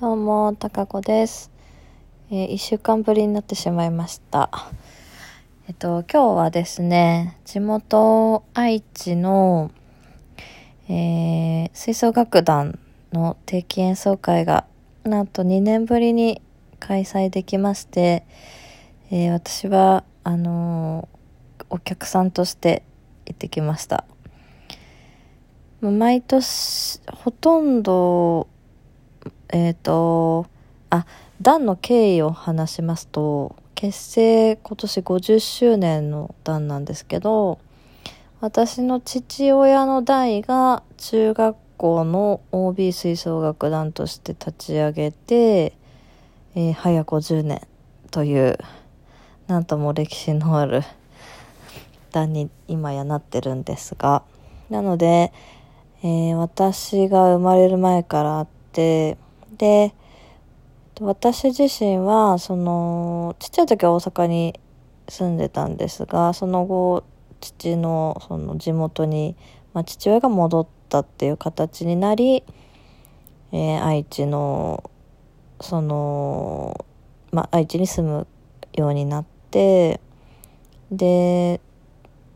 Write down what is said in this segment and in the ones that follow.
どうも、たかこです。えー、一週間ぶりになってしまいました。えっと、今日はですね、地元愛知の、えー吹奏楽団の定期演奏会が、なんと2年ぶりに開催できまして、えー私は、あのーお客さんとして行ってきました。毎年、ほとんど、えっ、と、あ、団の経緯を話しますと、結成今年50周年の団なんですけど、私の父親の代が中学校の OB 吹奏楽団として立ち上げて、えー早50年という、なんとも歴史のある 団に今やなってるんですが、なので、えー私が生まれる前からあって、で、私自身は、その、ちっちゃい時は大阪に住んでたんですが、その後、父の、その地元に、まあ、父親が戻ったっていう形になり、えー愛知の、その、まあ、愛知に住むようになって、で、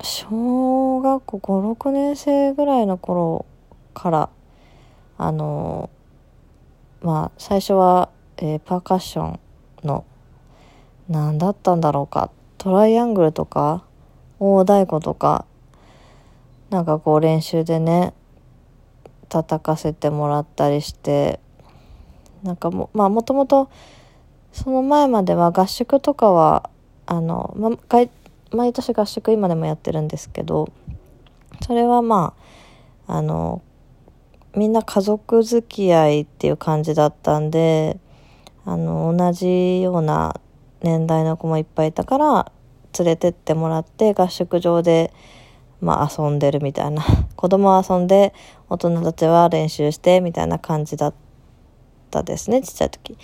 小学校5、6年生ぐらいの頃から、あの、まあ、最初は、えーパーカッションの、何だったんだろうか、トライアングルとか、大太鼓とか、なんかこう練習でね、叩かせてもらったりして、なんかも、まあもともと、その前までは合宿とかは、あの、ま、毎年合宿今でもやってるんですけど、それはまあ、あの、みんな家族付き合いっていう感じだったんで、あの、同じような年代の子もいっぱいいたから、連れてってもらって合宿場で、まあ遊んでるみたいな。子供は遊んで、大人たちは練習して、みたいな感じだったですね、ちっちゃい時。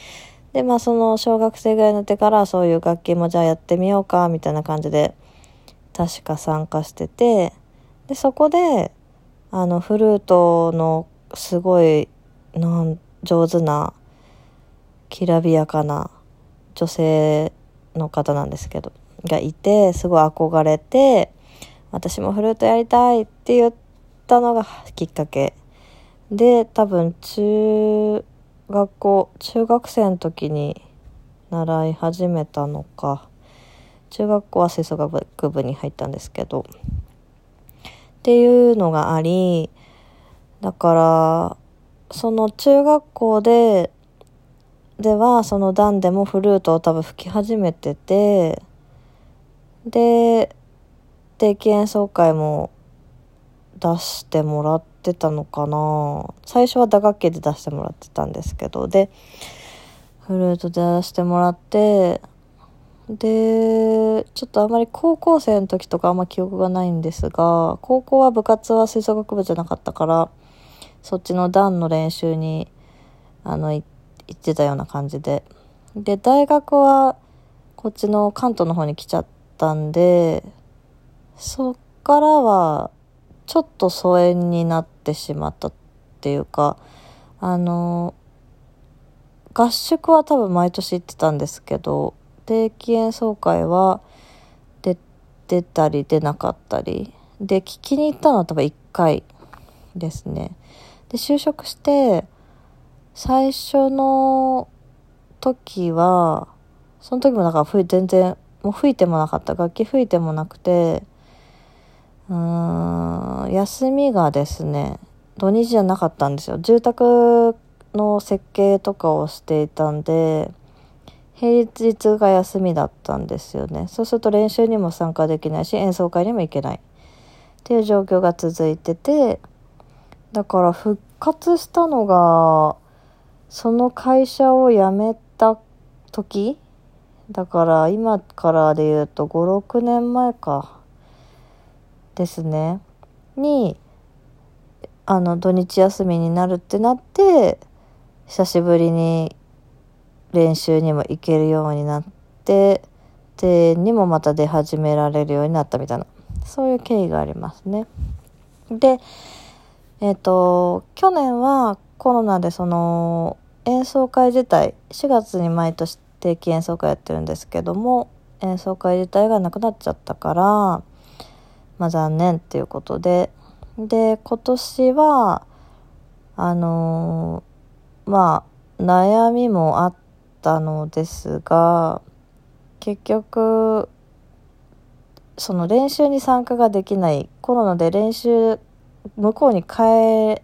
で、まあその小学生ぐらいになってからそういう楽器もじゃあやってみようか、みたいな感じで、確か参加してて、で、そこで、あの、フルートのすごい、なん、上手な、きらびやかな女性の方なんですけど、がいて、すごい憧れて、私もフルートやりたいって言ったのがきっかけ。で、多分中学校、中学生の時に習い始めたのか。中学校は吹奏楽部に入ったんですけど。っていうのがあり、だから、その中学校で、では、その段でもフルートを多分吹き始めてて、で、定期演奏会も出してもらってたのかな。最初は打楽器で出してもらってたんですけど、で、フルートで出してもらって、で、ちょっとあまり高校生の時とかあんま記憶がないんですが、高校は部活は吹奏楽部じゃなかったから、そっちの段の練習に、あの、行ってたような感じで。で、大学は、こっちの関東の方に来ちゃったんで、そっからは、ちょっと疎遠になってしまったっていうか、あの、合宿は多分毎年行ってたんですけど、定期演奏会は出てたり出なかったり。で、聞きに行ったのは多分1回ですね。で、就職して、最初の時は、その時もなんか吹全然、もう吹いてもなかった。楽器吹いてもなくて、うーん、休みがですね、土日じゃなかったんですよ。住宅の設計とかをしていたんで、平日が休みだったんですよね。そうすると練習にも参加できないし、演奏会にも行けない。っていう状況が続いてて、だから復活したのが、その会社を辞めた時？だから今からで言うと5、6年前か。ですね。に、あの、土日休みになるってなって、久しぶりに練習にも行けるようになって、で、にもまた出始められるようになったみたいな、そういう経緯がありますね。で、えっ、と、去年はコロナでその、演奏会自体4月に毎年定期演奏会やってるんですけども演奏会自体がなくなっちゃったからまあ残念っていうことでで今年はあのー、まあ悩みもあったのですが結局その練習に参加ができないコロナで練習向こうに帰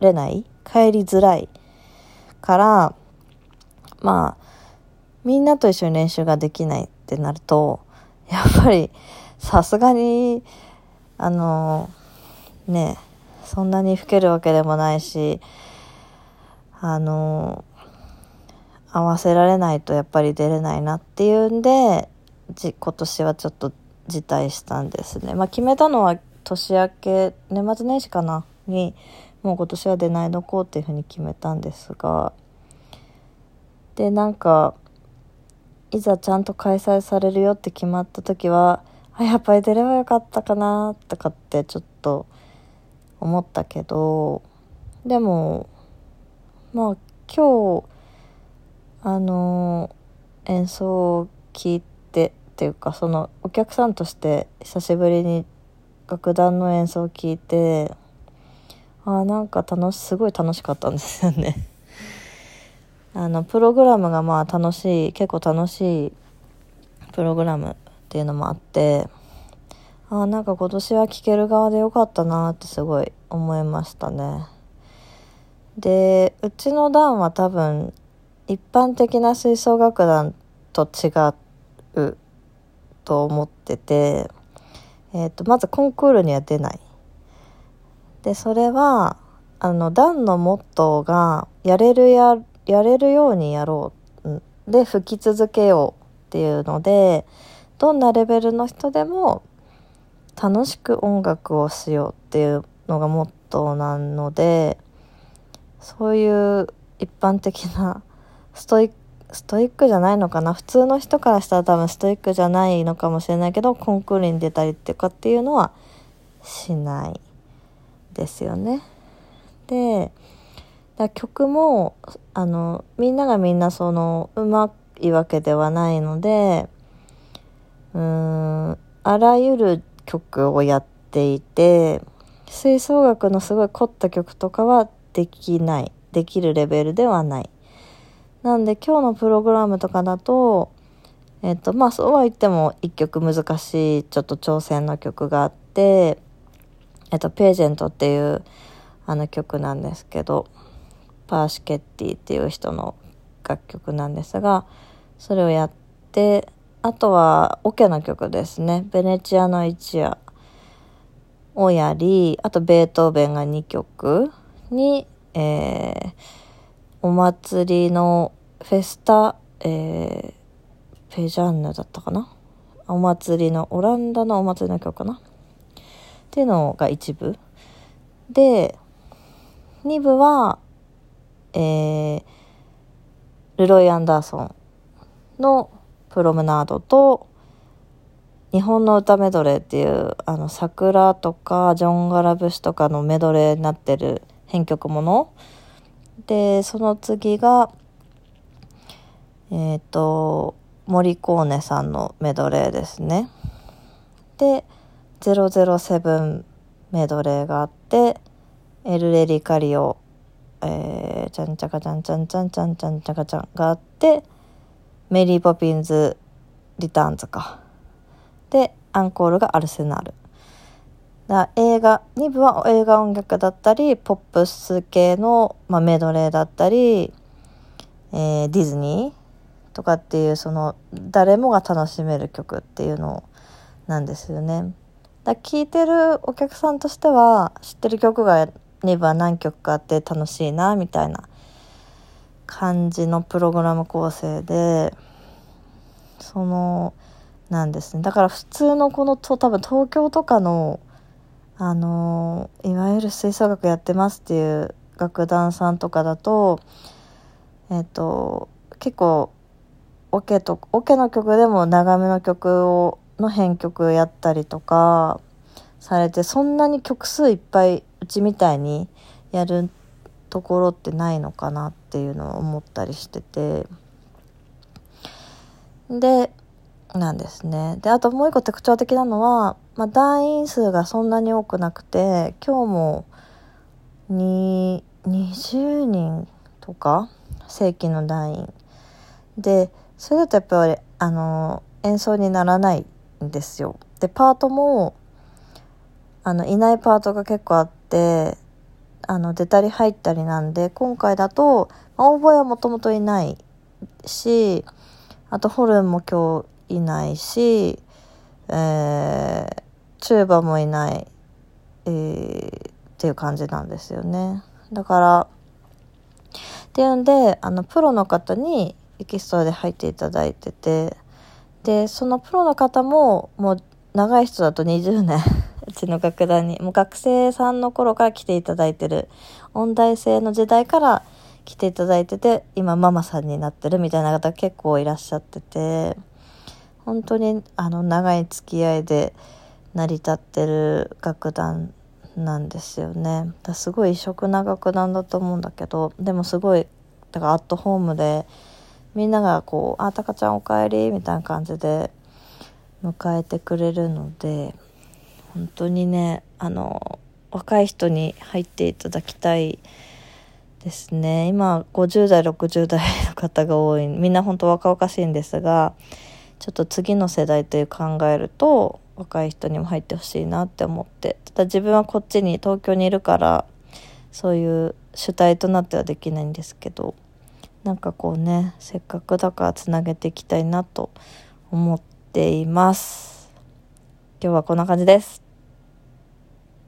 れない帰りづらいからまあみんなと一緒に練習ができないってなるとやっぱりさすがにあのねそんなに老けるわけでもないしあの合わせられないとやっぱり出れないなっていうんで今年はちょっと辞退したんですね。まあ、決めたのは年明け年末年始かなにもう今年は出ないのこうっていうふうに決めたんですがでなんかいざちゃんと開催されるよって決まった時はあやっぱり出ればよかったかなとかってちょっと思ったけどでもまあ今日あの演奏を聴いてっていうかそのお客さんとして久しぶりに楽団の演奏を聴いてあなんか楽しすごい楽しかったんですよね。あのプログラムがまあ楽しい結構楽しいプログラムっていうのもあってあなんか今年は聴ける側でよかったなってすごい思いましたね。でうちの団は多分一般的な吹奏楽団と違うと思ってて、えーと、まずコンクールには出ない。でそれはあの団のモットーがやれるややれるようにやろうで吹き続けようっていうのでどんなレベルの人でも楽しく音楽をしようっていうのがモットーなのでそういう一般的なストイックストイックじゃないのかな？普通の人からしたら多分ストイックじゃないのかもしれないけどコンクールに出たりってかっていうのはしないですよね。でだ曲もあのみんながみんなそのうまいわけではないのでうーんあらゆる曲をやっていて吹奏楽のすごい凝った曲とかはできない。できるレベルではない。なんで今日のプログラムとかだと、えっと、まあそうは言っても一曲難しいちょっと挑戦の曲があって、えっと、ページェントっていうあの曲なんですけど、パーシケッティっていう人の楽曲なんですが、それをやって、あとはオケの曲ですね。ベネチアの一夜をやり、あとベートーベンが2曲に、えー、お祭りのフェスタ、えー、ペジャンヌだったかな？お祭りの、オランダのお祭りの曲かな？っていうのが一部。で、二部は、えー、ルロイ・アンダーソンのプロムナードと、日本の歌メドレーっていう、あの、桜とか、ジョン・ガラ節とかのメドレーになってる編曲ものでその次がえっ、ー、と森コーネさんのメドレーですね。で007メドレーがあってエルレリカリオえー、ちゃんちゃかちゃんちゃんちゃんちゃんちゃんちゃかちゃんがあってメリー・ポピンズ・リターンズか。でアンコールがアルセナル。だ映画2部は映画音楽だったりポップス系の、まあ、メドレーだったり、えー、ディズニーとかっていうその誰もが楽しめる曲っていうのなんですよね。だ聴いてるお客さんとしては知ってる曲が2部は何曲かあって楽しいなみたいな感じのプログラム構成でそのなんですねだから普通のこのと多分東京とかのあのいわゆる吹奏楽やってますっていう楽団さんとかだとえっ、と結構オケとオケの曲でも長めの曲をの編曲やったりとかされてそんなに曲数いっぱいうちみたいにやるところってないのかなっていうのを思ったりしてて。でなんですね。であともう一個特徴的なのは、まあ、団員数がそんなに多くなくて今日もに20人とか正規の団員。でそれだとやっぱりあの演奏にならないんですよ。でパートもあのいないパートが結構あってあの出たり入ったりなんで今回だと、まあ、オーボエはもともといないしあとホルンも今日いないし、えー、チューバもいない、えー、っていう感じなんですよね。だからっていうんであのプロの方にエキストラで入っていただいててでそのプロの方ももう長い人だと20年 うちの楽団にもう学生さんの頃から来ていただいてる音大生の時代から来ていただいてて今ママさんになってるみたいな方結構いらっしゃってて。本当にあの長い付き合いで成り立ってる楽団なんですよね。だすごい異色な楽団だと思うんだけどでもすごいだからアットホームでみんながこう「あたかちゃんおかえり」みたいな感じで迎えてくれるので本当にねあの若い人に入っていただきたいですね。今50代60代の方が多い。みんな本当若々しいんですがちょっと次の世代という考えると若い人にも入ってほしいなって思って。ただ自分はこっちに東京にいるからそういう主体となってはできないんですけどなんかこうねせっかくだからつなげていきたいなと思っています。今日はこんな感じです。